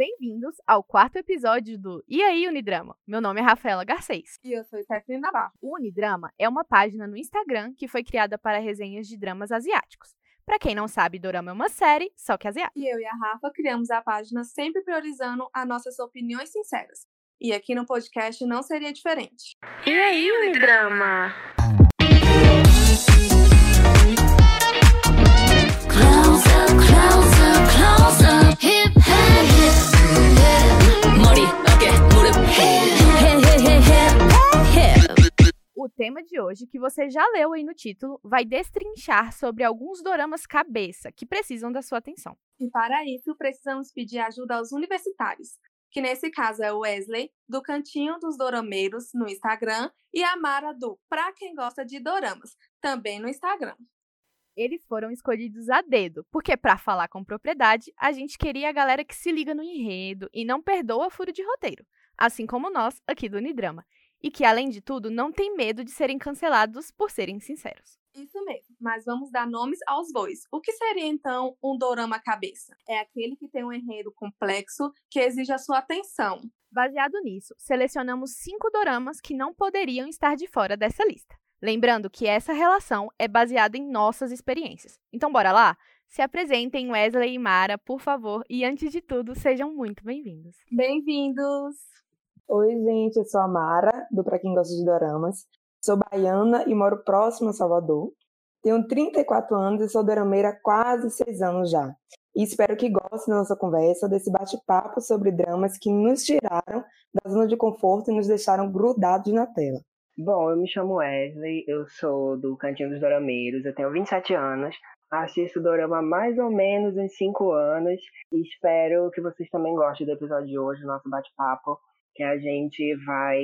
Bem-vindos ao quarto episódio do E aí, Unidrama? Meu nome é Rafaela Garcês. E eu sou Stephanie Navarro. O Unidrama é uma página no Instagram que foi criada para resenhas de dramas asiáticos. Para quem não sabe, Dorama é uma série, só que asiática. E eu e a Rafa criamos a página sempre priorizando as nossas opiniões sinceras. E aqui no podcast não seria diferente. E aí, Unidrama? O tema de hoje, que você já leu aí no título, vai destrinchar sobre alguns doramas cabeça que precisam da sua atenção. E para isso, precisamos pedir ajuda aos universitários, que nesse caso é o Wesley, do Cantinho dos Dorameiros, no Instagram, e a Mara do Pra Quem Gosta de Doramas, também no Instagram. Eles foram escolhidos a dedo, porque para falar com propriedade, a gente queria a galera que se liga no enredo e não perdoa furo de roteiro, assim como nós aqui do Unidrama, e que além de tudo não tem medo de serem cancelados por serem sinceros. Isso mesmo, mas vamos dar nomes aos bois. O que seria então um dorama cabeça? É aquele que tem um enredo complexo que exige a sua atenção. Baseado nisso, selecionamos cinco doramas que não poderiam estar de fora dessa lista. Lembrando que essa relação é baseada em nossas experiências. Então, bora lá? Se apresentem, Wesley e Mara, por favor, e antes de tudo, sejam muito bem-vindos. Bem-vindos! Oi, gente, eu sou a Mara, do Pra Quem Gosta de Doramas. Sou baiana e moro próximo a Salvador. Tenho 34 anos e sou dorameira há quase 6 anos já. E espero que gostem da nossa conversa, desse bate-papo sobre dramas que nos tiraram da zona de conforto e nos deixaram grudados na tela. Bom, eu me chamo Wesley, eu sou do Cantinho dos Dorameiros, eu tenho 27 anos, assisto Dorama há mais ou menos em 5 anos e espero que vocês também gostem do episódio de hoje, do nosso bate-papo, que a gente vai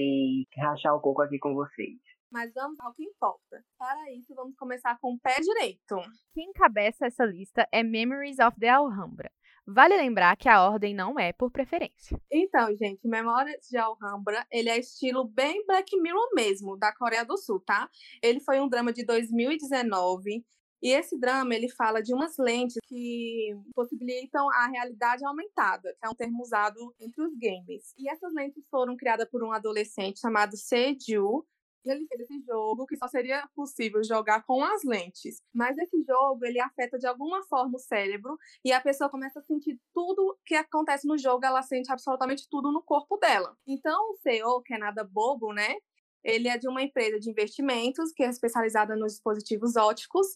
rachar um pouco aqui com vocês. Mas vamos ao que importa. Para isso, vamos começar com o pé direito. Quem encabeça essa lista é Memories of the Alhambra. Vale lembrar que a ordem não é por preferência. Então, gente, Memórias de Alhambra, ele é estilo bem Black Mirror mesmo, da Coreia do Sul, tá? Ele foi um drama de 2019 e esse drama ele fala de umas lentes que possibilitam a realidade aumentada, que é um termo usado entre os games. E essas lentes foram criadas por um adolescente chamado Sejoo, ele fez esse jogo que só seria possível jogar com as lentes. Mas esse jogo, ele afeta de alguma forma o cérebro e a pessoa começa a sentir tudo que acontece no jogo, ela sente absolutamente tudo no corpo dela. Então, o CEO, que é nada bobo, né? Ele é de uma empresa de investimentos que é especializada nos dispositivos óticos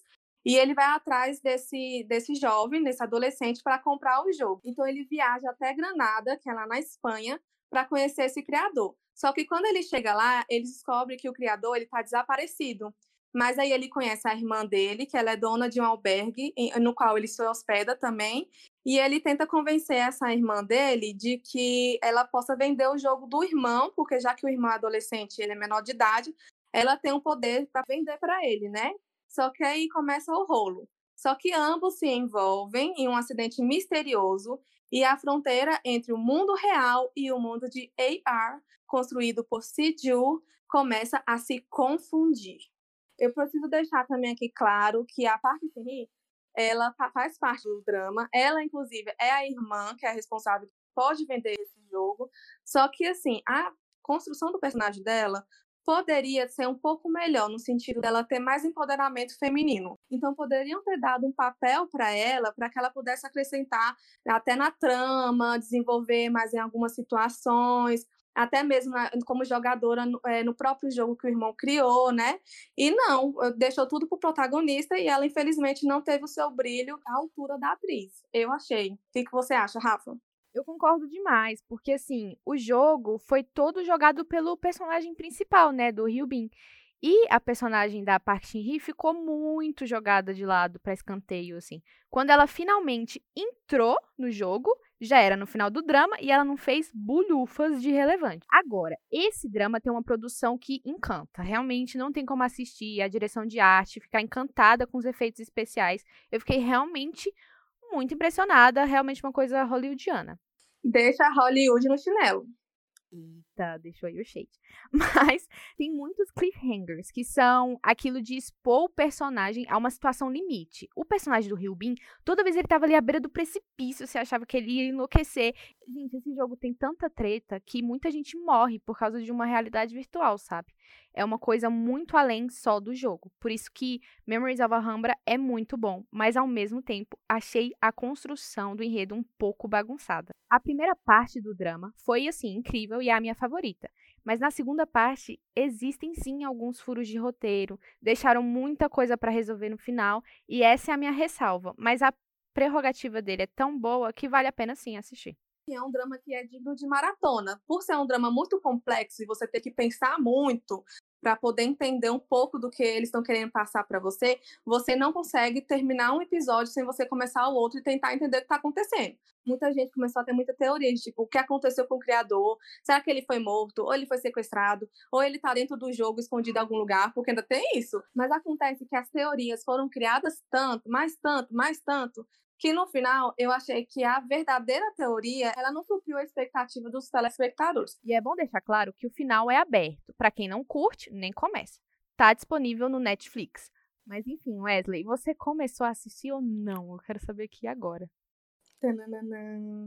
e ele vai atrás desse, desse jovem, desse adolescente, para comprar o jogo. Então ele viaja até Granada, que é lá na Espanha, para conhecer esse criador. Só que quando ele chega lá, ele descobre que o criador ele está desaparecido. Mas aí ele conhece a irmã dele, que ela é dona de um albergue, no qual ele se hospeda também. E ele tenta convencer essa irmã dele de que ela possa vender o jogo do irmão, porque já que o irmão é adolescente ele é menor de idade, ela tem um poder para vender para ele, né? Só que aí começa o rolo. Só que ambos se envolvem em um acidente misterioso e a fronteira entre o mundo real e o mundo de AR, construído por Siju, começa a se confundir. Eu preciso deixar também aqui claro que a Park Shin ela faz parte do drama. Ela, inclusive, é a irmã que é responsável pode vender esse jogo. Só que, assim, a construção do personagem dela poderia ser um pouco melhor no sentido dela ter mais empoderamento feminino. Então poderiam ter dado um papel para ela, para que ela pudesse acrescentar até na trama, desenvolver mais em algumas situações, até mesmo na, como jogadora no, é, no, próprio jogo que o irmão criou, né? E não, deixou tudo pro protagonista e ela infelizmente não teve o seu brilho à altura da atriz. Eu achei. O que, que você acha, Rafa? Eu concordo demais, porque assim, o jogo foi todo jogado pelo personagem principal, né, do Hyubin. E a personagem da Park Shin-hye ficou muito jogada de lado para escanteio, assim. Quando ela finalmente entrou no jogo, já era no final do drama e ela não fez bulhufas de relevante. Agora, esse drama tem uma produção que encanta. Realmente não tem como assistir a direção de arte, ficar encantada com os efeitos especiais. Eu fiquei realmente muito impressionada, realmente uma coisa hollywoodiana. Deixa Hollywood no chinelo. Eita, deixou aí o shade. Mas tem muitos cliffhangers, que são aquilo de expor o personagem a uma situação limite. O personagem do Ryubin, toda vez ele tava ali à beira do precipício, você achava que ele ia enlouquecer. Gente, esse jogo tem tanta treta que muita gente morre por causa de uma realidade virtual, sabe? É uma coisa muito além só do jogo. Por isso que Memories of Alhambra é muito bom, mas ao mesmo tempo achei a construção do enredo um pouco bagunçada. A primeira parte do drama foi assim incrível e é a minha favorita. Mas na segunda parte existem sim alguns furos de roteiro, deixaram muita coisa para resolver no final e essa é a minha ressalva, mas a prerrogativa dele é tão boa que vale a pena sim assistir é um drama que é digno de maratona. Por ser um drama muito complexo e você ter que pensar muito para poder entender um pouco do que eles estão querendo passar para você, você não consegue terminar um episódio sem você começar o outro e tentar entender o que está acontecendo. Muita gente começou a ter muita teoria de tipo, o que aconteceu com o criador? Será que ele foi morto? Ou ele foi sequestrado? Ou ele está dentro do jogo escondido em algum lugar? Porque ainda tem isso. Mas acontece que as teorias foram criadas tanto, mais tanto, mais tanto, que no final eu achei que a verdadeira teoria ela não supriu a expectativa dos telespectadores. E é bom deixar claro que o final é aberto. Para quem não curte, nem começa. Tá disponível no Netflix. Mas enfim, Wesley, você começou a assistir ou não? Eu quero saber aqui agora.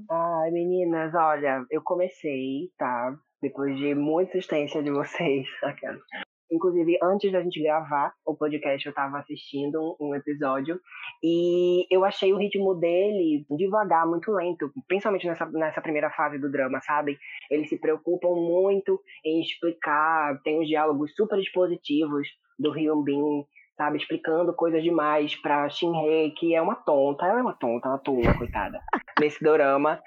Ai, meninas, olha, eu comecei, tá? Depois de muita insistência de vocês. Inclusive, antes da gente gravar o podcast, eu estava assistindo um, episódio e eu achei o ritmo dele devagar, muito lento, principalmente nessa, nessa primeira fase do drama, sabe? Eles se preocupam muito em explicar, tem uns diálogos super expositivos do Hyun Bin sabe, explicando coisas demais pra Shinhei, que é uma tonta, ela é uma tonta, uma tula, coitada, nesse dorama.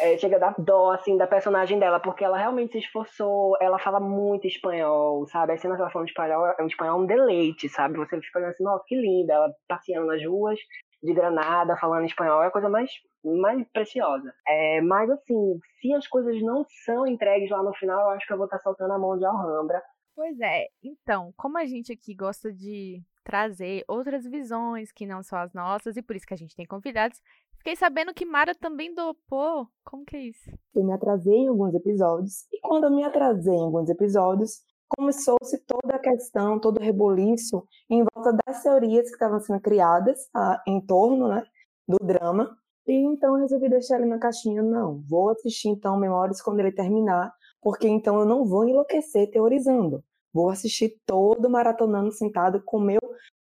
É, chega a dar dó, assim, da personagem dela, porque ela realmente se esforçou, ela fala muito espanhol, sabe, as cenas que ela fala espanhol, é um espanhol um deleite, sabe, você fica olhando assim, nossa, que linda, ela passeando nas ruas de Granada, falando espanhol, é a coisa mais, mais preciosa. É, mas, assim, se as coisas não são entregues lá no final, eu acho que eu vou estar soltando a mão de Alhambra, Pois é, então, como a gente aqui gosta de trazer outras visões que não são as nossas, e por isso que a gente tem convidados. Fiquei sabendo que Mara também dopou. Como que é isso? Eu me atrasei em alguns episódios, e quando eu me atrasei em alguns episódios, começou-se toda a questão, todo o reboliço em volta das teorias que estavam sendo criadas ah, em torno né, do drama. E então eu resolvi deixar ele na caixinha. Não, vou assistir então Memórias quando ele terminar, porque então eu não vou enlouquecer teorizando. Vou assistir todo maratonando sentado com meu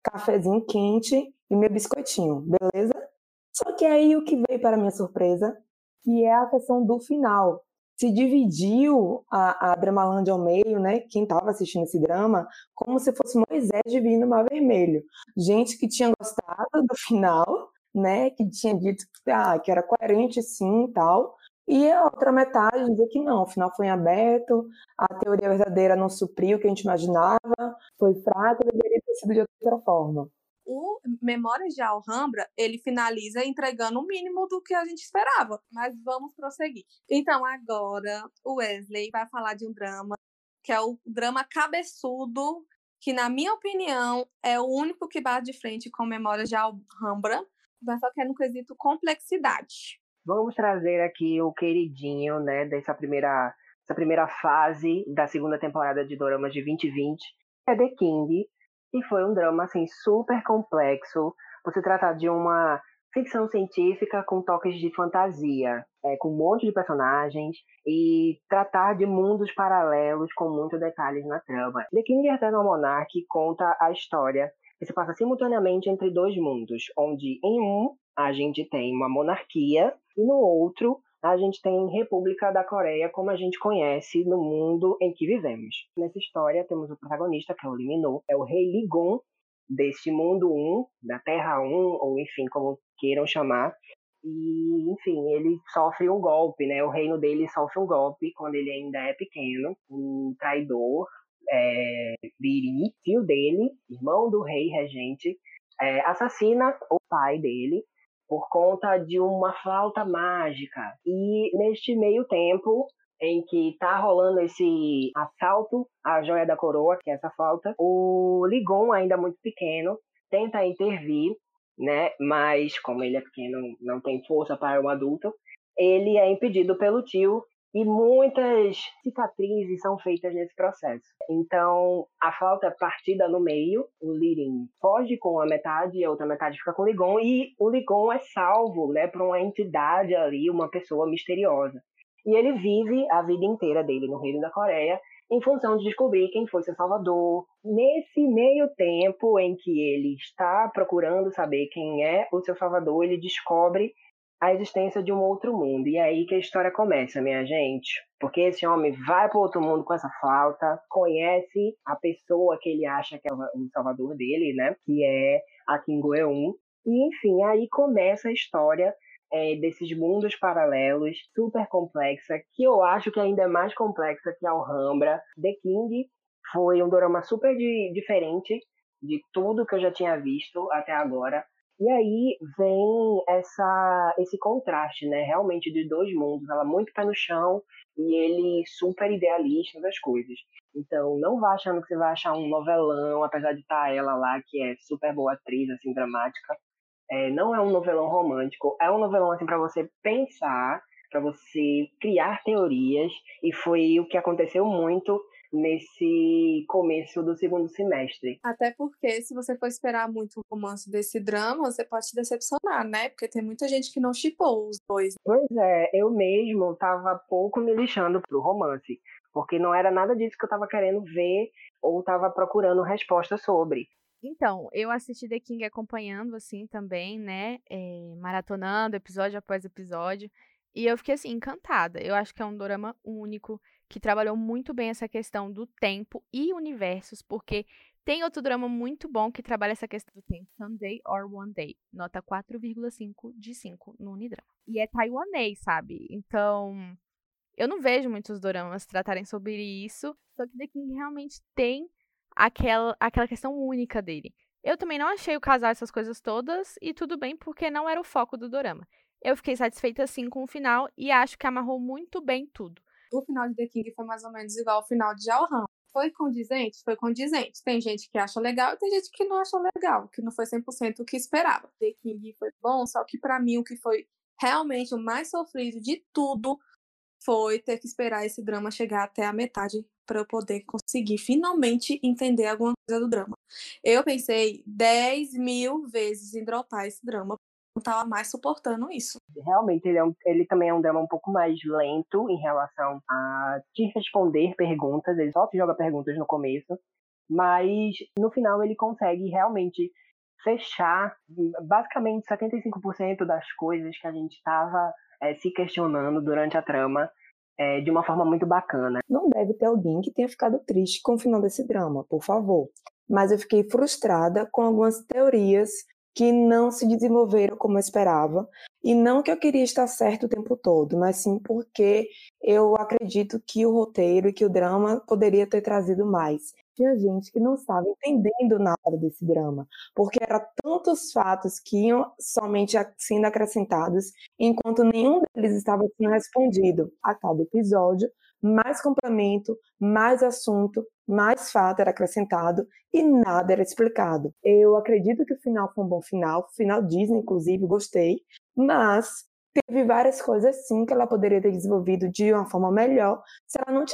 cafezinho quente e meu biscoitinho, beleza? Só que aí o que veio para minha surpresa, que é a questão do final. Se dividiu a, a Dramalândia ao meio, né? Quem estava assistindo esse drama, como se fosse Moisés dividindo o Mar Vermelho. Gente que tinha gostado do final, né? Que tinha dito ah, que era coerente sim e tal. E a outra metade dizer que não, o final foi em aberto, a teoria verdadeira não supriu o que a gente imaginava, foi fraco, deveria ter sido de outra forma. O Memórias de Alhambra, ele finaliza entregando o mínimo do que a gente esperava, mas vamos prosseguir. Então, agora, o Wesley vai falar de um drama, que é o drama cabeçudo, que, na minha opinião, é o único que bate de frente com Memórias de Alhambra, mas só que é no quesito complexidade. Vamos trazer aqui o queridinho, né, dessa primeira, dessa primeira fase da segunda temporada de Doramas de 2020, é The King, e foi um drama, assim, super complexo. Você trata de uma ficção científica com toques de fantasia, é, com um monte de personagens e tratar de mundos paralelos com muitos detalhes na trama. The King Eternal Monarch conta a história que se passa simultaneamente entre dois mundos, onde em um a gente tem uma monarquia e no outro a gente tem República da Coreia, como a gente conhece no mundo em que vivemos. Nessa história temos o protagonista, que é o Lee é o rei Ligon deste mundo 1, da Terra 1, ou enfim, como queiram chamar. E, enfim, ele sofre um golpe, né? O reino dele sofre um golpe quando ele ainda é pequeno. Um traidor, é, Biri, tio dele, irmão do rei regente, é, assassina o pai dele por conta de uma flauta mágica. E neste meio tempo em que está rolando esse assalto à joia da coroa, que é essa flauta, o Ligon, ainda muito pequeno, tenta intervir, né? Mas como ele é pequeno, não tem força para um adulto, ele é impedido pelo tio E muitas cicatrizes são feitas nesse processo. Então, a flauta partida no meio, o Lirin foge com a metade e a outra metade fica com o Ligon, e o Ligon é salvo né, por uma entidade ali, uma pessoa misteriosa. E ele vive a vida inteira dele no Reino da Coreia em função de descobrir quem foi seu salvador. Nesse meio tempo em que ele está procurando saber quem é o seu salvador, ele descobre a existência de um outro mundo. E é aí que a história começa, minha gente. Porque esse homem vai para outro mundo com essa flauta, conhece a pessoa que ele acha que é o salvador dele, né? Que é a Kim Go-eun. E, enfim, aí começa a história é, desses mundos paralelos, super complexa, que eu acho que ainda é mais complexa que a Alhambra. The King foi um drama super de, diferente de tudo que eu já tinha visto até agora. E aí vem essa, esse contraste, né? Realmente de dois mundos. Ela muito pé no chão e ele super idealista das coisas. Então, não vá achando que você vai achar um novelão, apesar de estar tá ela lá, que é super boa atriz, assim, dramática. É, não é um novelão romântico, é um novelão assim para você pensar, para você criar teorias, e foi o que aconteceu muito nesse começo do segundo semestre. Até porque se você for esperar muito o romance desse drama, você pode se decepcionar, né? Porque tem muita gente que não chipou os dois. Pois é, eu mesmo tava pouco me lixando pro romance, porque não era nada disso que eu tava querendo ver ou tava procurando resposta sobre. Então, eu assisti The King acompanhando, assim, também, né? É, maratonando episódio após episódio. E eu fiquei, assim, encantada. Eu acho que é um dorama único, que trabalhou muito bem essa questão do tempo e universos, porque tem outro drama muito bom que trabalha essa questão do tempo, Sunday or One Day, nota 4,5 de 5 no Unidrama. E é taiwanês, sabe? Então, eu não vejo muitos doramas tratarem sobre isso, só que King realmente tem aquela, aquela questão única dele. Eu também não achei o casal essas coisas todas, e tudo bem, porque não era o foco do dorama. Eu fiquei satisfeita sim com o final e acho que amarrou muito bem tudo. O final de The King foi mais ou menos igual ao final de Jalhan. Foi condizente? Foi condizente. Tem gente que acha legal e tem gente que não achou legal, que não foi 100% o que esperava. The King foi bom, só que para mim o que foi realmente o mais sofrido de tudo foi ter que esperar esse drama chegar até a metade para eu poder conseguir finalmente entender alguma coisa do drama. Eu pensei 10 mil vezes em dropar esse drama, não estava mais suportando isso. Realmente, ele, é um, ele também é um drama um pouco mais lento em relação a te responder perguntas, ele só te joga perguntas no começo, mas no final ele consegue realmente fechar basicamente 75% das coisas que a gente estava é, se questionando durante a trama é, de uma forma muito bacana. Não deve ter alguém que tenha ficado triste com o final desse drama, por favor. Mas eu fiquei frustrada com algumas teorias que não se desenvolveram como eu esperava. E não que eu queria estar certo o tempo todo, mas sim porque eu acredito que o roteiro e que o drama poderia ter trazido mais. Tinha gente que não estava entendendo nada desse drama, porque eram tantos fatos que iam somente sendo acrescentados, enquanto nenhum deles estava sendo respondido a cada episódio, mais complemento, mais assunto, mais fato era acrescentado e nada era explicado. Eu acredito que o final foi um bom final, final Disney, inclusive, gostei, mas teve várias coisas sim que ela poderia ter desenvolvido de uma forma melhor se ela não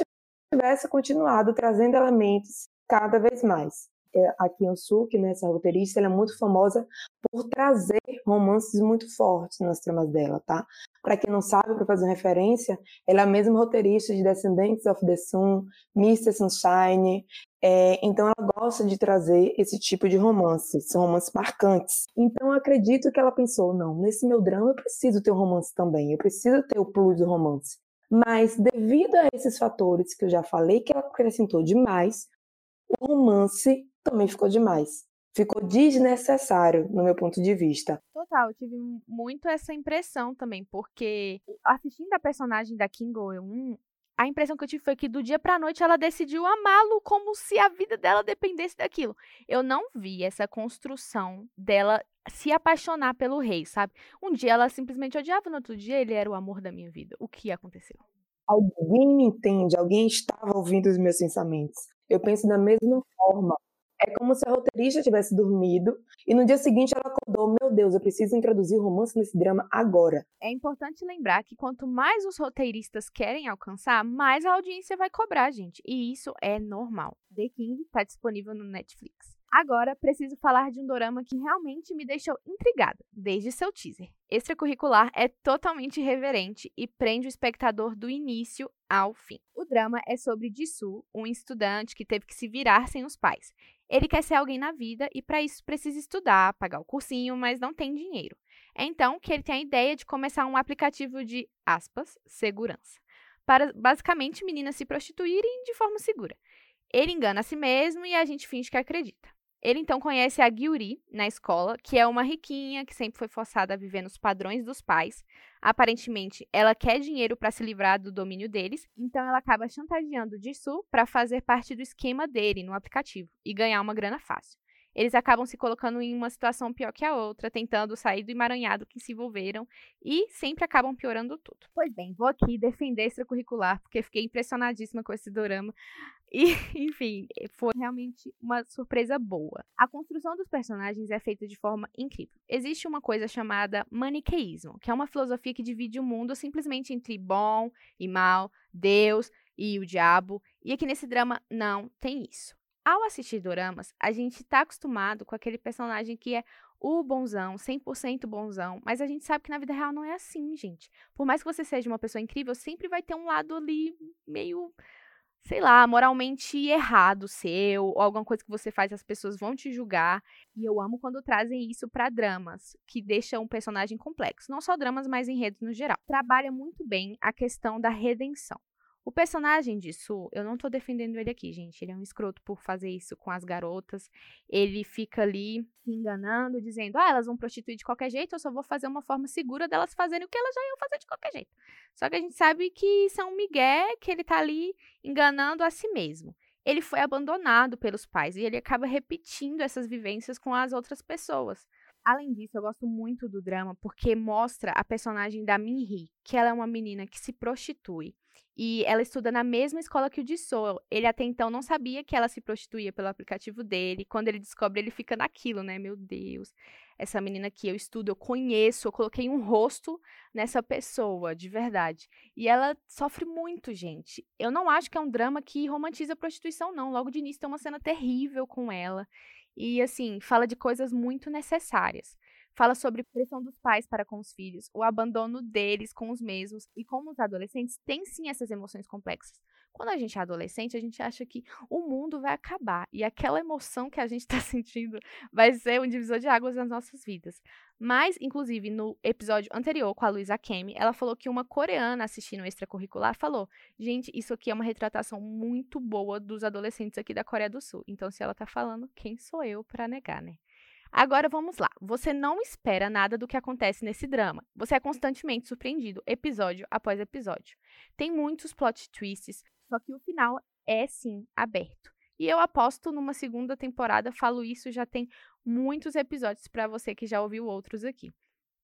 tivesse continuado trazendo elementos cada vez mais. É, a Kim Suk, né, essa roteirista, ela é muito famosa por trazer romances muito fortes nas tramas dela, tá? Para quem não sabe, para fazer referência, ela é a mesma roteirista de Descendants of the Sun, Mr. Sunshine, é, então ela gosta de trazer esse tipo de romances, são romances marcantes. Então eu acredito que ela pensou, não, nesse meu drama eu preciso ter um romance também, eu preciso ter o plus do romance. Mas devido a esses fatores que eu já falei que ela acrescentou demais, o romance também ficou demais. Ficou desnecessário, no meu ponto de vista. Total, eu tive muito essa impressão também, porque assistindo a personagem da Kim Go-eun, a impressão que eu tive foi que do dia pra noite ela decidiu amá-lo como se a vida dela dependesse daquilo. Eu não vi essa construção dela se apaixonar pelo rei, sabe? Um dia ela simplesmente odiava, no outro dia ele era o amor da minha vida. O que aconteceu? Alguém me entende, alguém estava ouvindo os meus pensamentos. Eu penso da mesma forma. É como se a roteirista tivesse dormido e no dia seguinte ela acordou, meu Deus, eu preciso introduzir o romance nesse drama agora. É importante lembrar que quanto mais os roteiristas querem alcançar, mais a audiência vai cobrar, gente. E isso é normal. The King está disponível no Netflix. Agora, preciso falar de um dorama que realmente me deixou intrigada, desde seu teaser. Extracurricular é totalmente irreverente e prende o espectador do início ao fim. O drama é sobre Jisoo, um estudante que teve que se virar sem os pais. Ele quer ser alguém na vida e para isso precisa estudar, pagar o cursinho, mas não tem dinheiro. É então que ele tem a ideia de começar um aplicativo de aspas, segurança, para basicamente meninas se prostituírem de forma segura. Ele engana a si mesmo e a gente finge que acredita. Ele então conhece a Gyuri na escola, que é uma riquinha que sempre foi forçada a viver nos padrões dos pais. Aparentemente, ela quer dinheiro para se livrar do domínio deles, então ela acaba chantageando Jisoo para fazer parte do esquema dele no aplicativo e ganhar uma grana fácil. Eles acabam se colocando em uma situação pior que a outra, tentando sair do emaranhado que se envolveram e sempre acabam piorando tudo. Pois bem, vou aqui defender extracurricular, porque fiquei impressionadíssima com esse dorama. E, enfim, foi realmente uma surpresa boa. A construção dos personagens é feita de forma incrível. Existe uma coisa chamada maniqueísmo, que é uma filosofia que divide o mundo simplesmente entre bom e mal, Deus e o diabo. E aqui nesse drama não tem isso. Ao assistir doramas, a gente tá acostumado com aquele personagem que é o bonzão, 100% bonzão, mas a gente sabe que na vida real não é assim, gente. Por mais que você seja uma pessoa incrível, sempre vai ter um lado ali meio, sei lá, moralmente errado seu, ou alguma coisa que você faz, as pessoas vão te julgar. E eu amo quando trazem isso para dramas, que deixam um personagem complexo. Não só dramas, mas enredos no geral. Trabalha muito bem a questão da redenção. O personagem de Su, eu não tô defendendo ele aqui, gente. Ele é um escroto por fazer isso com as garotas. Ele fica ali se enganando, dizendo: ah, elas vão prostituir de qualquer jeito, eu só vou fazer uma forma segura delas fazerem o que elas já iam fazer de qualquer jeito. Só que a gente sabe que um migué, que ele tá ali enganando a si mesmo. Ele foi abandonado pelos pais e ele acaba repetindo essas vivências com as outras pessoas. Além disso, eu gosto muito do drama porque mostra a personagem da Minhee, que ela é uma menina que se prostitui. E ela estuda na mesma escola que o Jisoo. Ele até então não sabia que ela se prostituía pelo aplicativo dele. Quando ele descobre, ele fica naquilo, né? Meu Deus, essa menina que eu estudo, eu conheço, eu coloquei um rosto nessa pessoa, de verdade. E ela sofre muito, gente. Eu não acho que é um drama que romantiza a prostituição, não. Logo de início tem uma cena terrível com ela. E, assim, fala de coisas muito necessárias. Fala sobre pressão dos pais para com os filhos, o abandono deles com os mesmos. E como os adolescentes têm sim essas emoções complexas. Quando a gente é adolescente, a gente acha que o mundo vai acabar. E aquela emoção que a gente está sentindo vai ser um divisor de águas nas nossas vidas. Mas, inclusive, no episódio anterior com a Luísa Kemi, ela falou que uma coreana assistindo extracurricular falou: gente, isso aqui é uma retratação muito boa dos adolescentes aqui da Coreia do Sul. Então, se ela tá falando, quem sou eu para negar, né? Agora vamos lá. Você não espera nada do que acontece nesse drama. Você é constantemente surpreendido, episódio após episódio. Tem muitos plot twists, só que o final é sim aberto. E eu aposto numa segunda temporada, falo isso já tem muitos episódios para você que já ouviu outros aqui.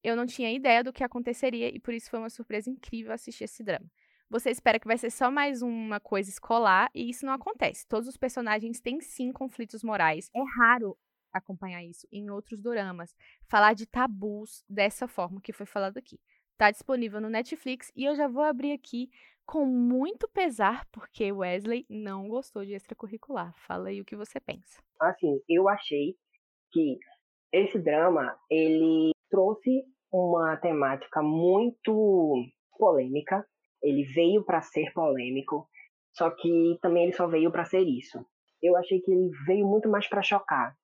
Eu não tinha ideia do que aconteceria e por isso foi uma surpresa incrível assistir esse drama. Você espera que vai ser só mais uma coisa escolar e isso não acontece. Todos os personagens têm sim conflitos morais. É raro acompanhar isso em outros doramas, falar de tabus dessa forma que foi falado aqui. Tá disponível no Netflix e eu já vou abrir aqui com muito pesar, porque Wesley não gostou de extracurricular. Fala aí o que você pensa. Assim, eu achei que esse drama, ele trouxe uma temática muito polêmica. Ele veio para ser polêmico, só que também ele só veio para ser isso. Eu achei que ele veio muito mais para chocar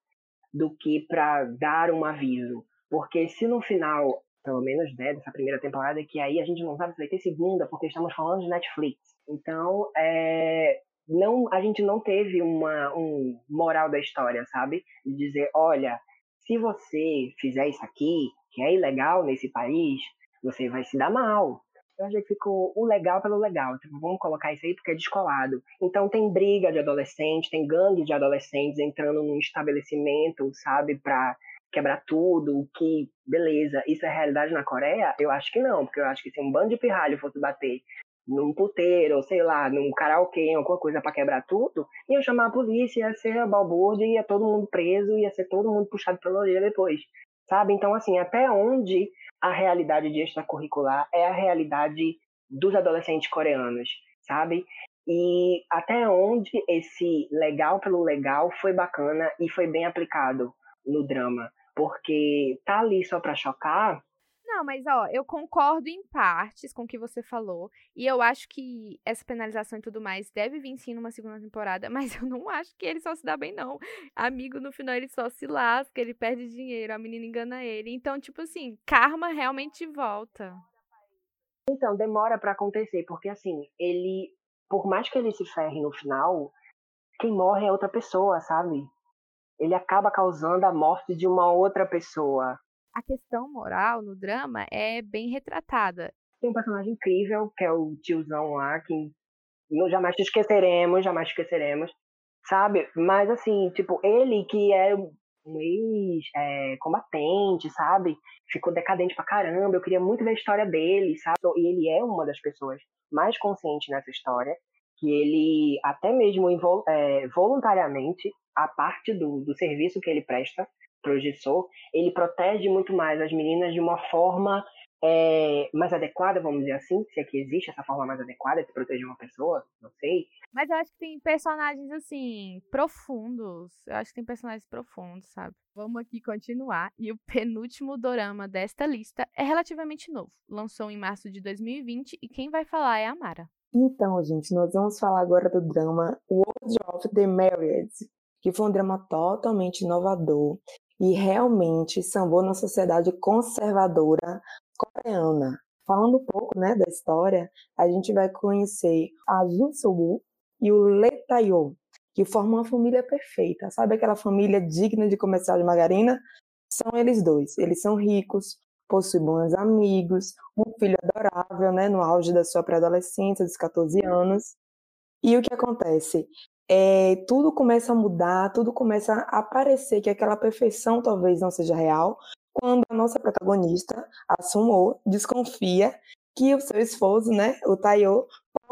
do que para dar um aviso. Porque se no final, pelo menos né, dessa primeira temporada, que aí a gente não sabe se vai ter segunda, porque estamos falando de Netflix. Então, é, não, a gente não teve uma um moral da história, sabe? De dizer, olha, se você fizer isso aqui, que é ilegal nesse país, você vai se dar mal. Eu achei que ficou o legal pelo legal. Tipo, vamos colocar isso aí porque é descolado. Então tem briga de adolescente, tem gangue de adolescentes entrando num estabelecimento, sabe, pra quebrar tudo, que beleza, isso é realidade na Coreia? Eu acho que não, porque eu acho que se um bando de pirralho fosse bater num puteiro, ou sei lá, num karaokê, alguma coisa para quebrar tudo, iam chamar a polícia, ia ser balbúrdia, ia todo mundo preso, ia ser todo mundo puxado pela orelha depois, sabe? Então, assim, até onde a realidade de extracurricular é a realidade dos adolescentes coreanos, sabe? E até onde esse legal pelo legal foi bacana e foi bem aplicado no drama, porque tá ali só para chocar, não, mas ó, eu concordo em partes com o que você falou. E eu acho que essa penalização e tudo mais deve vir sim numa segunda temporada, mas eu não acho que ele só se dá bem, não. Amigo, no final, ele só se lasca, ele perde dinheiro, a menina engana ele. Então, tipo assim, karma realmente volta. Então, demora para acontecer, porque assim, ele. Por mais que ele se ferre no final, quem morre é outra pessoa, sabe? Ele acaba causando a morte de uma outra pessoa a questão moral no drama é bem retratada. Tem um personagem incrível, que é o tiozão lá, que não jamais te esqueceremos, jamais te esqueceremos, sabe? Mas assim, tipo, ele que é um ex-combatente, é, sabe? Ficou decadente pra caramba, eu queria muito ver a história dele, sabe? E ele é uma das pessoas mais conscientes nessa história, que ele, até mesmo é, voluntariamente, a parte do, do serviço que ele presta, professor, ele protege muito mais as meninas de uma forma é, mais adequada, vamos dizer assim, se é que existe essa forma mais adequada de proteger uma pessoa, não sei. Mas eu acho que tem personagens, assim, profundos. Eu acho que tem personagens profundos, sabe? Vamos aqui continuar. E o penúltimo dorama desta lista é relativamente novo. Lançou em março de 2020 e quem vai falar é a Mara. Então, gente, nós vamos falar agora do drama World of the Married, que foi um drama totalmente inovador e realmente sambou na sociedade conservadora coreana. Falando um pouco né, da história, a gente vai conhecer a Jin Soo e o Lee Tae-yo, que formam uma família perfeita. Sabe aquela família digna de comercial de margarina? São eles dois. Eles são ricos, possuem bons amigos, um filho adorável, né, no auge da sua pré-adolescência, dos 14 anos. E o que acontece? É, tudo começa a mudar, tudo começa a parecer que aquela perfeição talvez não seja real, quando a nossa protagonista, a Sumo, desconfia que o seu esposo, né, o Tayo,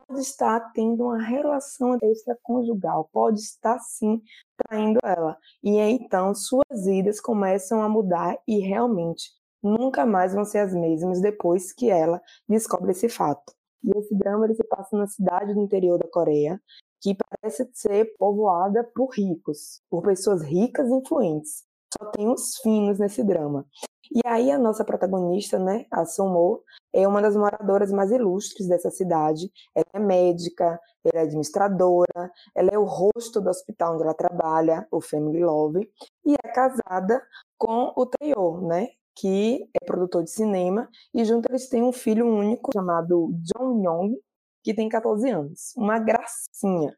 pode estar tendo uma relação extraconjugal, pode estar sim traindo ela. E então suas vidas começam a mudar e realmente nunca mais vão ser as mesmas depois que ela descobre esse fato. E esse drama ele se passa na cidade do interior da Coreia, que parece ser povoada por ricos, por pessoas ricas e influentes. Só tem os finos nesse drama. E aí a nossa protagonista, né, a Sumo, é uma das moradoras mais ilustres dessa cidade. Ela é médica, ela é administradora, ela é o rosto do hospital onde ela trabalha, o Family Love, e é casada com o Taeyo, né, que é produtor de cinema, e junto eles têm um filho único chamado Jong Yong, que tem 14 anos. Uma gracinha.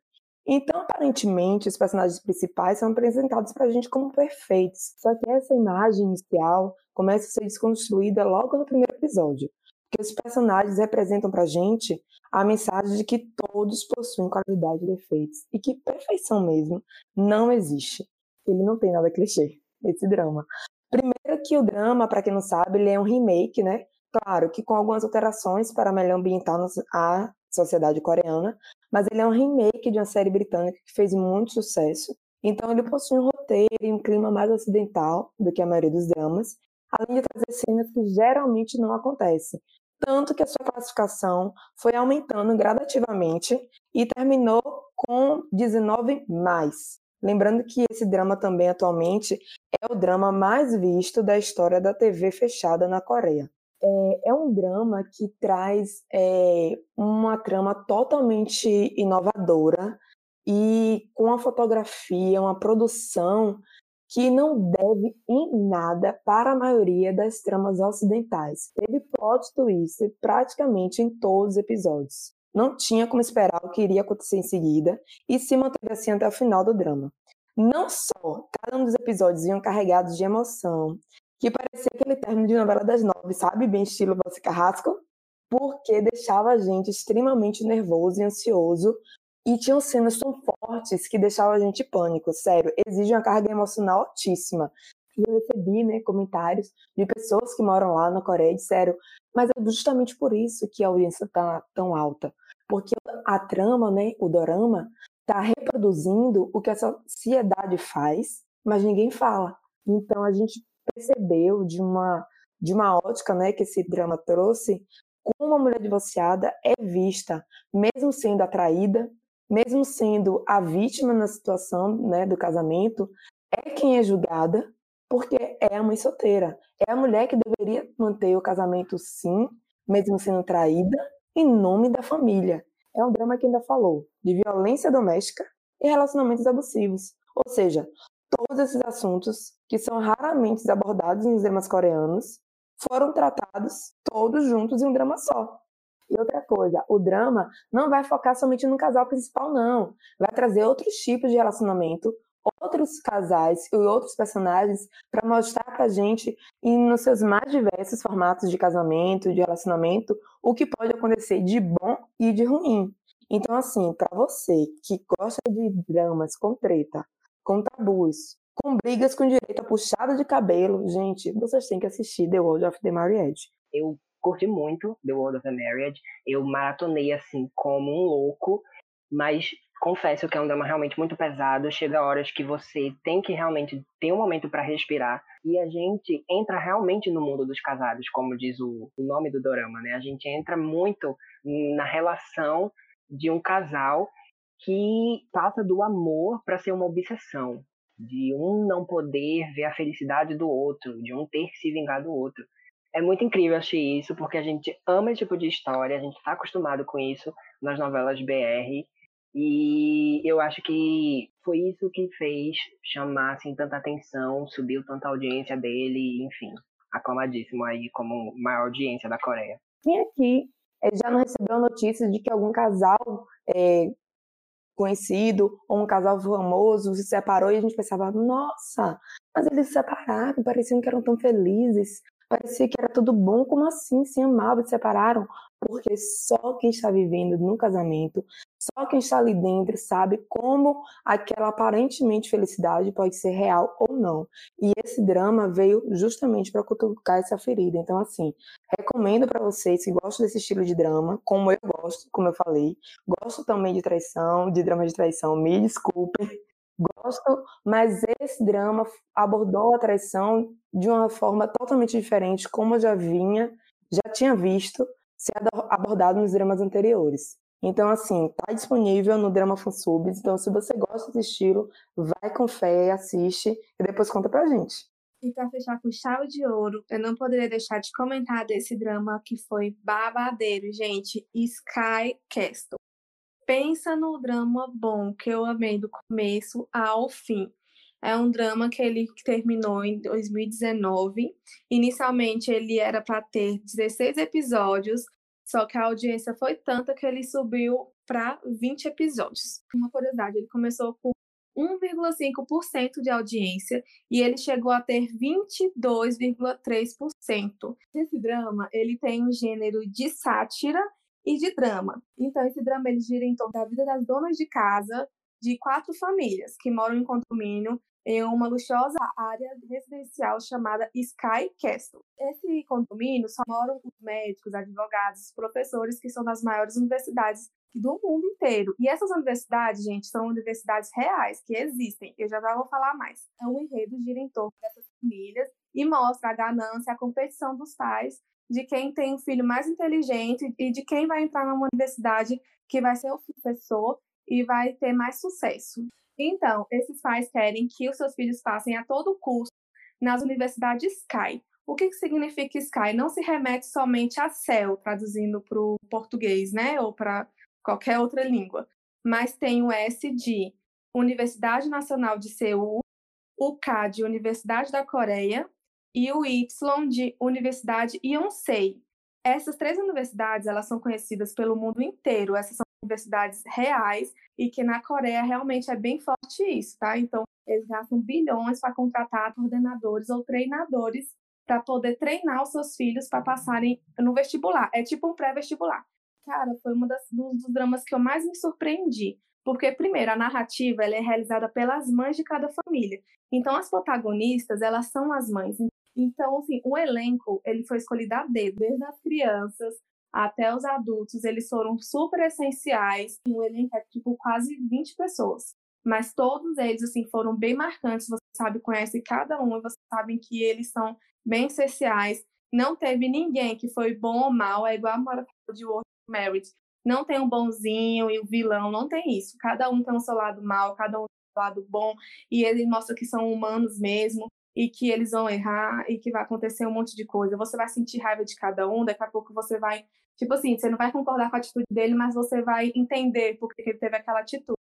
Então, aparentemente, os personagens principais são apresentados para a gente como perfeitos. Só que essa imagem inicial começa a ser desconstruída logo no primeiro episódio. Porque os personagens representam para a gente a mensagem de que todos possuem qualidade e defeitos. E que perfeição mesmo não existe. Ele não tem nada clichê, esse drama. Primeiro que o drama, para quem não sabe, ele é um remake, né? Claro que com algumas alterações para melhor ambientar a sociedade coreana, mas ele é um remake de uma série britânica que fez muito sucesso. Então ele possui um roteiro e um clima mais ocidental do que a maioria dos dramas, além de trazer cenas que geralmente não acontecem. Tanto que a sua classificação foi aumentando gradativamente e terminou com 19 mais. Lembrando que esse drama também atualmente é o drama mais visto da história da TV fechada na Coreia é, é um drama que traz é, uma trama totalmente inovadora e com uma fotografia, uma produção que não deve em nada para a maioria das tramas ocidentais. Teve plot twist praticamente em todos os episódios. Não tinha como esperar o que iria acontecer em seguida e se manteve assim até o final do drama. Não só cada um dos episódios iam carregados de emoção, que parecia aquele término de novela das nove, sabe? Bem estilo Você Carrasco, porque deixava a gente extremamente nervoso e ansioso e tinham cenas tão fortes que deixavam a gente pânico, sério, exige uma carga emocional altíssima. E eu recebi né, comentários de pessoas que moram lá na Coreia e disseram, mas é justamente por isso que a audiência está tão alta. porque a trama, né, o dorama, está reproduzindo o que a sociedade faz, mas ninguém fala. Então a gente percebeu de uma de uma ótica, né, que esse drama trouxe, como uma mulher divorciada é vista, mesmo sendo atraída, mesmo sendo a vítima na situação, né, do casamento, é quem é julgada, porque é a mãe solteira, é a mulher que deveria manter o casamento sim, mesmo sendo traída, em nome da família. É um drama que ainda falou de violência doméstica e relacionamentos abusivos. Ou seja, todos esses assuntos que são raramente abordados nos dramas coreanos foram tratados todos juntos em um drama só. E outra coisa, o drama não vai focar somente no casal principal, não. Vai trazer outros tipos de relacionamento, outros casais e outros personagens para mostrar para a gente, e nos seus mais diversos formatos de casamento, de relacionamento, o que pode acontecer de bom e de ruim. Então, assim, para você que gosta de dramas com treta, com tabus, com brigas com direito a puxada de cabelo, gente, vocês têm que assistir The World of the Marriage. Eu curti muito The World of the Marriage. Eu maratonei assim como um louco, mas confesso que é um drama realmente muito pesado. Chega horas que você tem que realmente ter um momento para respirar. E a gente entra realmente no mundo dos casados, como diz o, nome do dorama, né? A gente entra muito na relação de um casal que passa do amor para ser uma obsessão, de um não poder ver a felicidade do outro, de um ter que se vingar do outro. É muito incrível achei isso, porque a gente ama esse tipo de história, a gente está acostumado com isso nas novelas BR, e eu acho que foi isso que fez chamar assim, tanta atenção, subiu tanta audiência dele, enfim, aclamadíssimo aí como maior audiência da Coreia. Quem aqui já não recebeu notícia de que algum casal é, conhecido ou um casal famoso se separou e a gente pensava, nossa, mas eles se separaram, pareciam que eram tão felizes, parecia que era tudo bom, como assim se amavam se separaram? Porque só quem está vivendo no casamento, só quem está ali dentro sabe como aquela aparentemente felicidade pode ser real ou não. E esse drama veio justamente para cutucar essa ferida. Então, assim, recomendo para vocês que gostam desse estilo de drama, como eu gosto, como eu falei, gosto também de traição, de drama de traição, me desculpem, gosto, mas esse drama abordou a traição de uma forma totalmente diferente, como eu já vinha, já tinha visto ser abordado nos dramas anteriores. Então, assim, tá disponível no Drama Fansubs. Então, se você gosta desse estilo, vai com fé, assiste e depois conta pra gente. E para fechar com chave de ouro, eu não poderia deixar de comentar desse drama que foi babadeiro, gente. Sky Castle. Pensa no drama bom que eu amei do começo ao fim. É um drama que ele terminou em 2019. Inicialmente ele era para ter 16 episódios, só que a audiência foi tanta que ele subiu para 20 episódios. Uma curiosidade, ele começou com 1,5% de audiência e ele chegou a ter 22,3%. Esse drama, ele tem um gênero de sátira e de drama. Então esse drama ele gira em torno da vida das donas de casa de quatro famílias que moram em condomínio em uma luxuosa área residencial chamada Sky Castle. Esse condomínio só moram os médicos, advogados, professores que são das maiores universidades do mundo inteiro. E essas universidades, gente, são universidades reais que existem. Eu já vou falar mais. É um enredo gira em torno dessas famílias e mostra a ganância, a competição dos pais de quem tem um filho mais inteligente e de quem vai entrar numa universidade que vai ser o professor e vai ter mais sucesso. Então, esses pais querem que os seus filhos passem a todo custo nas universidades Sky. O que, que significa Sky? Não se remete somente a céu, traduzindo para o português, né? Ou para qualquer outra língua. Mas tem o S de Universidade Nacional de Seul, o K de Universidade da Coreia e o Y de Universidade Yonsei. Essas três universidades, elas são conhecidas pelo mundo inteiro. Essas universidades reais e que na Coreia realmente é bem forte isso, tá? Então, eles gastam bilhões para contratar coordenadores ou treinadores para poder treinar os seus filhos para passarem no vestibular. É tipo um pré-vestibular. Cara, foi um dos, dos dramas que eu mais me surpreendi. Porque, primeiro, a narrativa ela é realizada pelas mães de cada família. Então, as protagonistas, elas são as mães. Então, assim, o elenco, ele foi escolhido a dedo, desde as crianças até os adultos, eles foram super essenciais. Um elenco é tipo quase 20 pessoas. Mas todos eles, assim, foram bem marcantes. Você sabe, conhece cada um e você sabe que eles são bem essenciais. Não teve ninguém que foi bom ou mal. É igual a Mora de World Merit. Não tem um bonzinho e o um vilão, não tem isso. Cada um tem o seu lado mal, cada um tem o seu lado bom. E ele mostra que são humanos mesmo e que eles vão errar e que vai acontecer um monte de coisa. Você vai sentir raiva de cada um, daqui a pouco você vai, tipo assim, você não vai concordar com a atitude dele, mas você vai entender por que ele teve aquela atitude.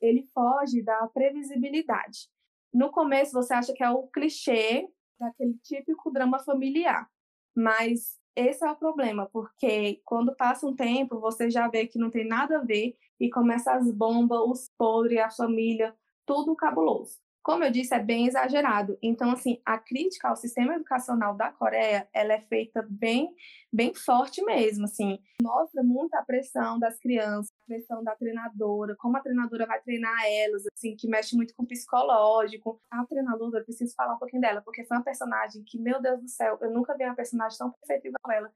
Ele foge da previsibilidade. No começo você acha que é o clichê daquele típico drama familiar, mas esse é o problema, porque quando passa um tempo, você já vê que não tem nada a ver e começa as bombas, os podres, a família, tudo cabuloso como eu disse, é bem exagerado. Então, assim, a crítica ao sistema educacional da Coreia, ela é feita bem, bem forte mesmo, assim. Mostra muito a pressão das crianças, pressão da treinadora, como a treinadora vai treinar elas, assim, que mexe muito com o psicológico. A treinadora, eu preciso falar um pouquinho dela, porque foi uma personagem que, meu Deus do céu, eu nunca vi uma personagem tão perfeita igual ela.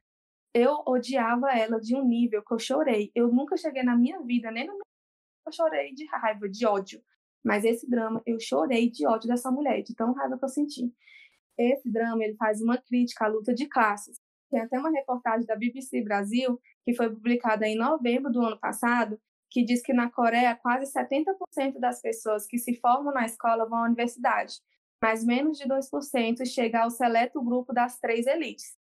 Eu odiava ela de um nível que eu chorei. Eu nunca cheguei na minha vida, nem na minha eu chorei de raiva, de ódio. Mas esse drama, eu chorei de ódio dessa mulher, de tão raiva que eu senti. Esse drama, ele faz uma crítica à luta de classes. Tem até uma reportagem da BBC Brasil, que foi publicada em novembro do ano passado, que diz que na Coreia quase 70% das pessoas que se formam na escola vão à universidade, mas menos de 2% chega ao seleto grupo das três elites,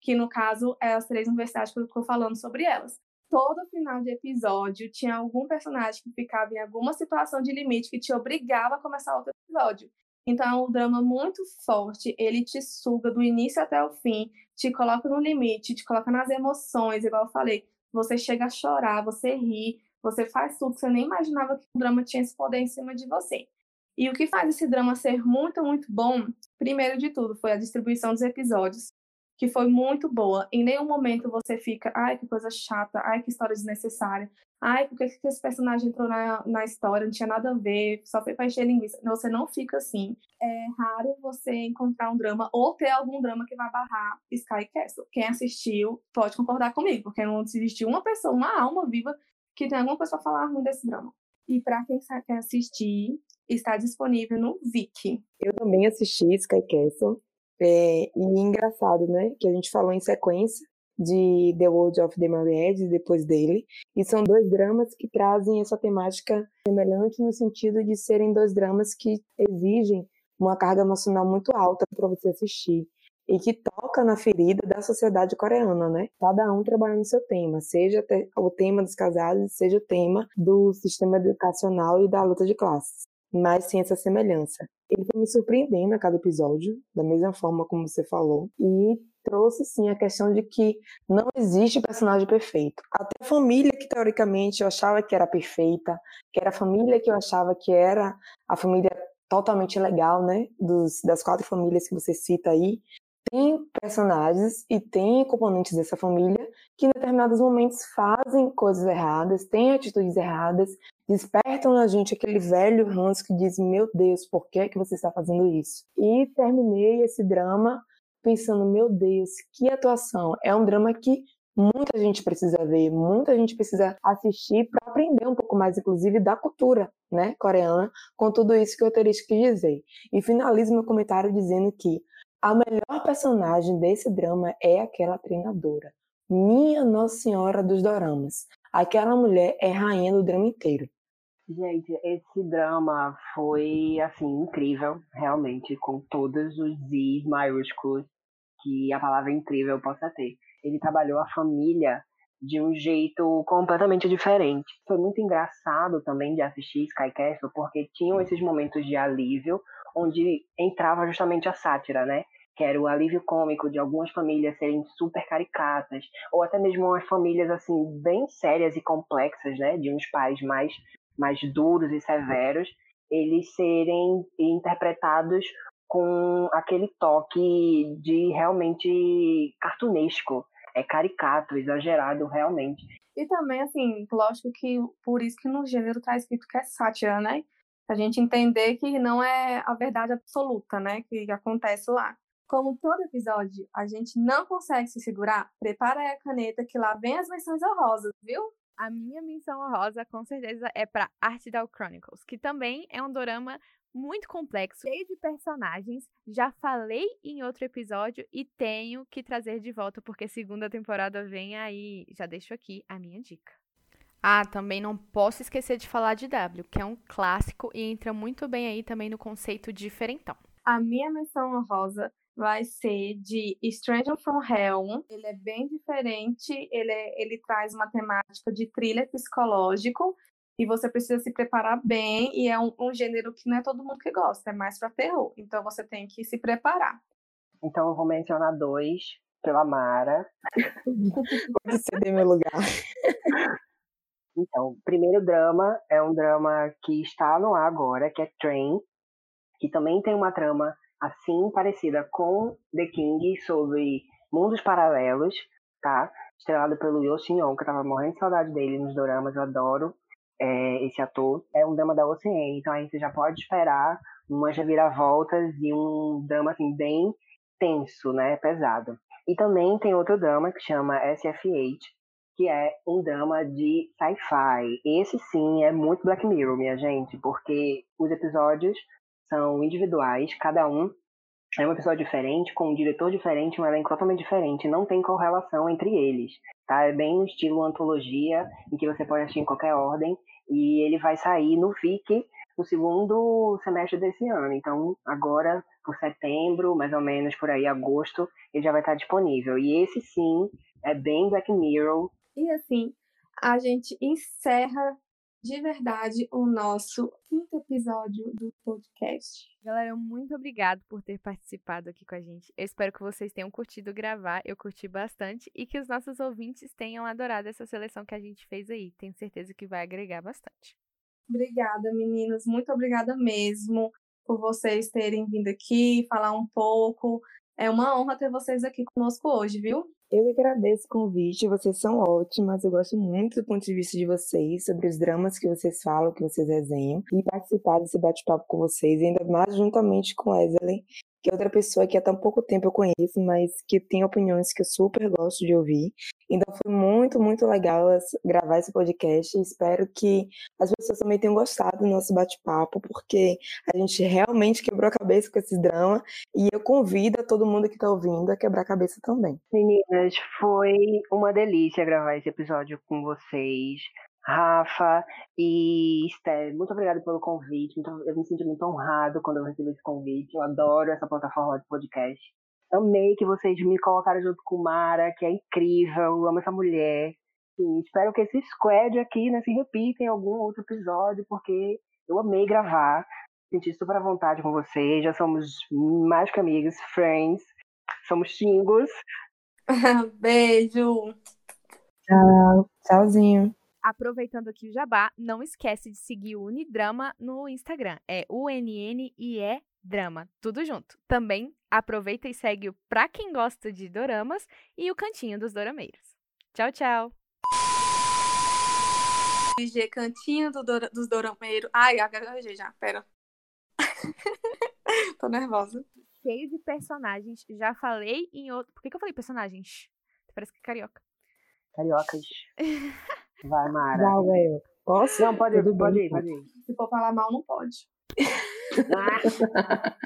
que no caso é as três universidades que eu estou falando sobre elas todo final de episódio tinha algum personagem que ficava em alguma situação de limite que te obrigava a começar outro episódio. Então é um drama muito forte, ele te suga do início até o fim, te coloca no limite, te coloca nas emoções, igual eu falei. Você chega a chorar, você ri, você faz tudo, você nem imaginava que o drama tinha esse poder em cima de você. E o que faz esse drama ser muito, muito bom, primeiro de tudo, foi a distribuição dos episódios que foi muito boa. Em nenhum momento você fica, ai, que coisa chata, ai, que história desnecessária, ai, por que, esse personagem entrou na, na história, não tinha nada a ver, só foi pra encher linguiça. Você não fica assim. É raro você encontrar um drama ou ter algum drama que vai barrar Sky Castle. Quem assistiu pode concordar comigo, porque não existiu uma pessoa, uma alma viva que tem alguma coisa pra falar ruim desse drama. E para quem quer assistir, está disponível no Viki. Eu também assisti Sky Castle é, e engraçado, né? Que a gente falou em sequência de The World of the Married depois dele. E são dois dramas que trazem essa temática semelhante no sentido de serem dois dramas que exigem uma carga emocional muito alta para você assistir e que toca na ferida da sociedade coreana, né? Cada um trabalhando seu tema, seja o tema dos casados, seja o tema do sistema educacional e da luta de classes mas sem essa semelhança. Ele foi me surpreendendo a cada episódio, da mesma forma como você falou, e trouxe sim a questão de que não existe personagem perfeito. Até a família que teoricamente eu achava que era perfeita, que era a família que eu achava que era a família totalmente legal, né, Dos, das quatro famílias que você cita aí, tem personagens e tem componentes dessa família que em determinados momentos fazem coisas erradas, têm atitudes erradas, despertam na gente aquele velho ranço que diz: Meu Deus, por que, é que você está fazendo isso? E terminei esse drama pensando: Meu Deus, que atuação! É um drama que muita gente precisa ver, muita gente precisa assistir para aprender um pouco mais, inclusive, da cultura né, coreana, com tudo isso que o roteirista quis dizer. E finalizo meu comentário dizendo que a melhor personagem desse drama é aquela treinadora. Minha Nossa Senhora dos Doramas. Aquela mulher é rainha do drama inteiro. Gente, esse drama foi, assim, incrível, realmente, com todos os Z's maiúsculos que a palavra incrível possa ter. Ele trabalhou a família de um jeito completamente diferente. Foi muito engraçado também de assistir Sky Castle, porque tinham esses momentos de alívio, onde entrava justamente a sátira, né? Que era o alívio cômico de algumas famílias serem super caricatas, ou até mesmo umas famílias assim bem sérias e complexas, né? De uns pais mais mais duros e severos, eles serem interpretados com aquele toque de realmente cartunesco, é caricato, exagerado realmente. E também, assim, lógico que por isso que no gênero tá escrito que é sátira, né? A gente entender que não é a verdade absoluta, né? Que acontece lá. Como todo episódio, a gente não consegue se segurar, prepara aí a caneta que lá vem as menções honrosas, viu? A minha menção honrosa, com certeza, é para Artdale Chronicles, que também é um dorama muito complexo, cheio de personagens. Já falei em outro episódio e tenho que trazer de volta, porque segunda temporada vem aí. Já deixo aqui a minha dica. Ah, também não posso esquecer de falar de W, que é um clássico e entra muito bem aí também no conceito diferentão. A minha menção honrosa vai ser de Stranger from Hell. Ele é bem diferente, ele, é- ele traz uma temática de thriller psicológico e você precisa se preparar bem e é um, um gênero que não é todo mundo que gosta, é mais para terror. Então você tem que se preparar. Então eu vou mencionar dois pela Mara. Pode ceder meu lugar. Então, o primeiro drama é um drama que está no ar agora, que é Train, que também tem uma trama assim parecida com The King sobre mundos paralelos, tá? Estrelado pelo Yo Shin-yong, que eu tava morrendo de saudade dele nos doramas, eu adoro é, esse ator. É um drama da OCN, então aí você já pode esperar umas reviravoltas e um drama assim bem tenso, né? Pesado. E também tem outro drama que chama SFH, que é um drama de sci-fi. Esse sim é muito Black Mirror, minha gente, porque os episódios são individuais, cada um é um episódio diferente, com um diretor diferente, um elenco totalmente diferente, não tem correlação entre eles, tá? É bem um estilo antologia, em que você pode assistir em qualquer ordem, e ele vai sair no FIC no segundo semestre desse ano. Então, agora, por setembro, mais ou menos por aí, agosto, ele já vai estar disponível. E esse sim é bem Black Mirror, E assim, a gente encerra de verdade o nosso quinto episódio do podcast. Galera, muito obrigado por ter participado aqui com a gente. Eu espero que vocês tenham curtido gravar, eu curti bastante e que os nossos ouvintes tenham adorado essa seleção que a gente fez aí. Tenho certeza que vai agregar bastante. Obrigada, meninas. Muito obrigada mesmo por vocês terem vindo aqui falar um pouco. É uma honra ter vocês aqui conosco hoje, viu? Eu agradeço o convite, vocês são ótimas, eu gosto muito do ponto de vista de vocês, sobre os dramas que vocês falam, que vocês desenham, e participar desse bate-papo com vocês, ainda mais juntamente com Wesley, que é outra pessoa que há tão pouco tempo eu conheço, mas que tem opiniões que eu super gosto de ouvir. Então foi muito, muito legal gravar esse podcast, espero que as pessoas também tenham gostado do nosso bate-papo, porque a gente realmente quebrou a cabeça com esses dramas, e eu convido a todo mundo que está ouvindo a quebrar a cabeça também. Meninas, foi uma delícia gravar esse episódio com vocês. Rafa e Esther, muito obrigada pelo convite. Eu me senti muito honrado quando eu recebi esse convite. Eu adoro essa plataforma de podcast. Amei que vocês me colocaram junto com Mara, que é incrível. Eu amo essa mulher. E espero que esse squad aqui né, se repita em algum outro episódio, porque eu amei gravar. Senti super à vontade com vocês. Já somos mais que amigos, friends. Somos xingos. Beijo! Tchau, tchauzinho. Aproveitando aqui o jabá, não esquece de seguir o Unidrama no Instagram. É U-N-N-I-E Drama, tudo junto. Também aproveita e segue o Pra Quem Gosta de Doramas e o Cantinho dos Dorameiros. Tchau, tchau! G, cantinho do Dora- dos Dorameiros. Ai, gaguejei já, pera. Tô nervosa. Cheio de personagens, já falei em outro. Por que, que eu falei personagens? Parece que é carioca. Cariocas. Vai, Mara. Tchau, velho. Posso? Não, pode ir, pode ir, pode ir. Se for falar mal, não pode. Ah.